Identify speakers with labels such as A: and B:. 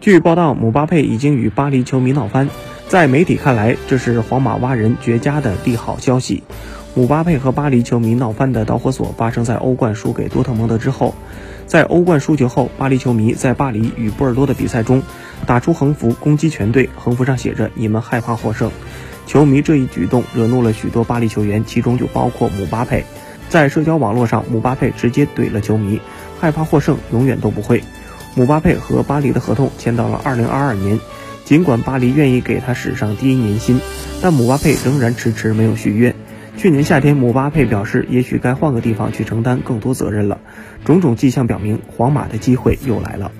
A: 据报道，姆巴佩已经与巴黎球迷闹翻，在媒体看来，这是皇马挖人绝佳的利好消息。姆巴佩和巴黎球迷闹翻的导火索发生在欧冠输给多特蒙德之后。在欧冠输球后，巴黎球迷在巴黎与波尔多的比赛中打出横幅攻击全队，横幅上写着“你们害怕获胜”。球迷这一举动惹怒了许多巴黎球员，其中就包括姆巴佩。在社交网络上，姆巴佩直接怼了球迷：“害怕获胜，永远都不会。”姆巴佩和巴黎的合同签到了2022年，尽管巴黎愿意给他史上第一年薪，但姆巴佩仍然迟迟没有续约。去年夏天，姆巴佩表示，也许该换个地方去承担更多责任了。种种迹象表明，皇马的机会又来了。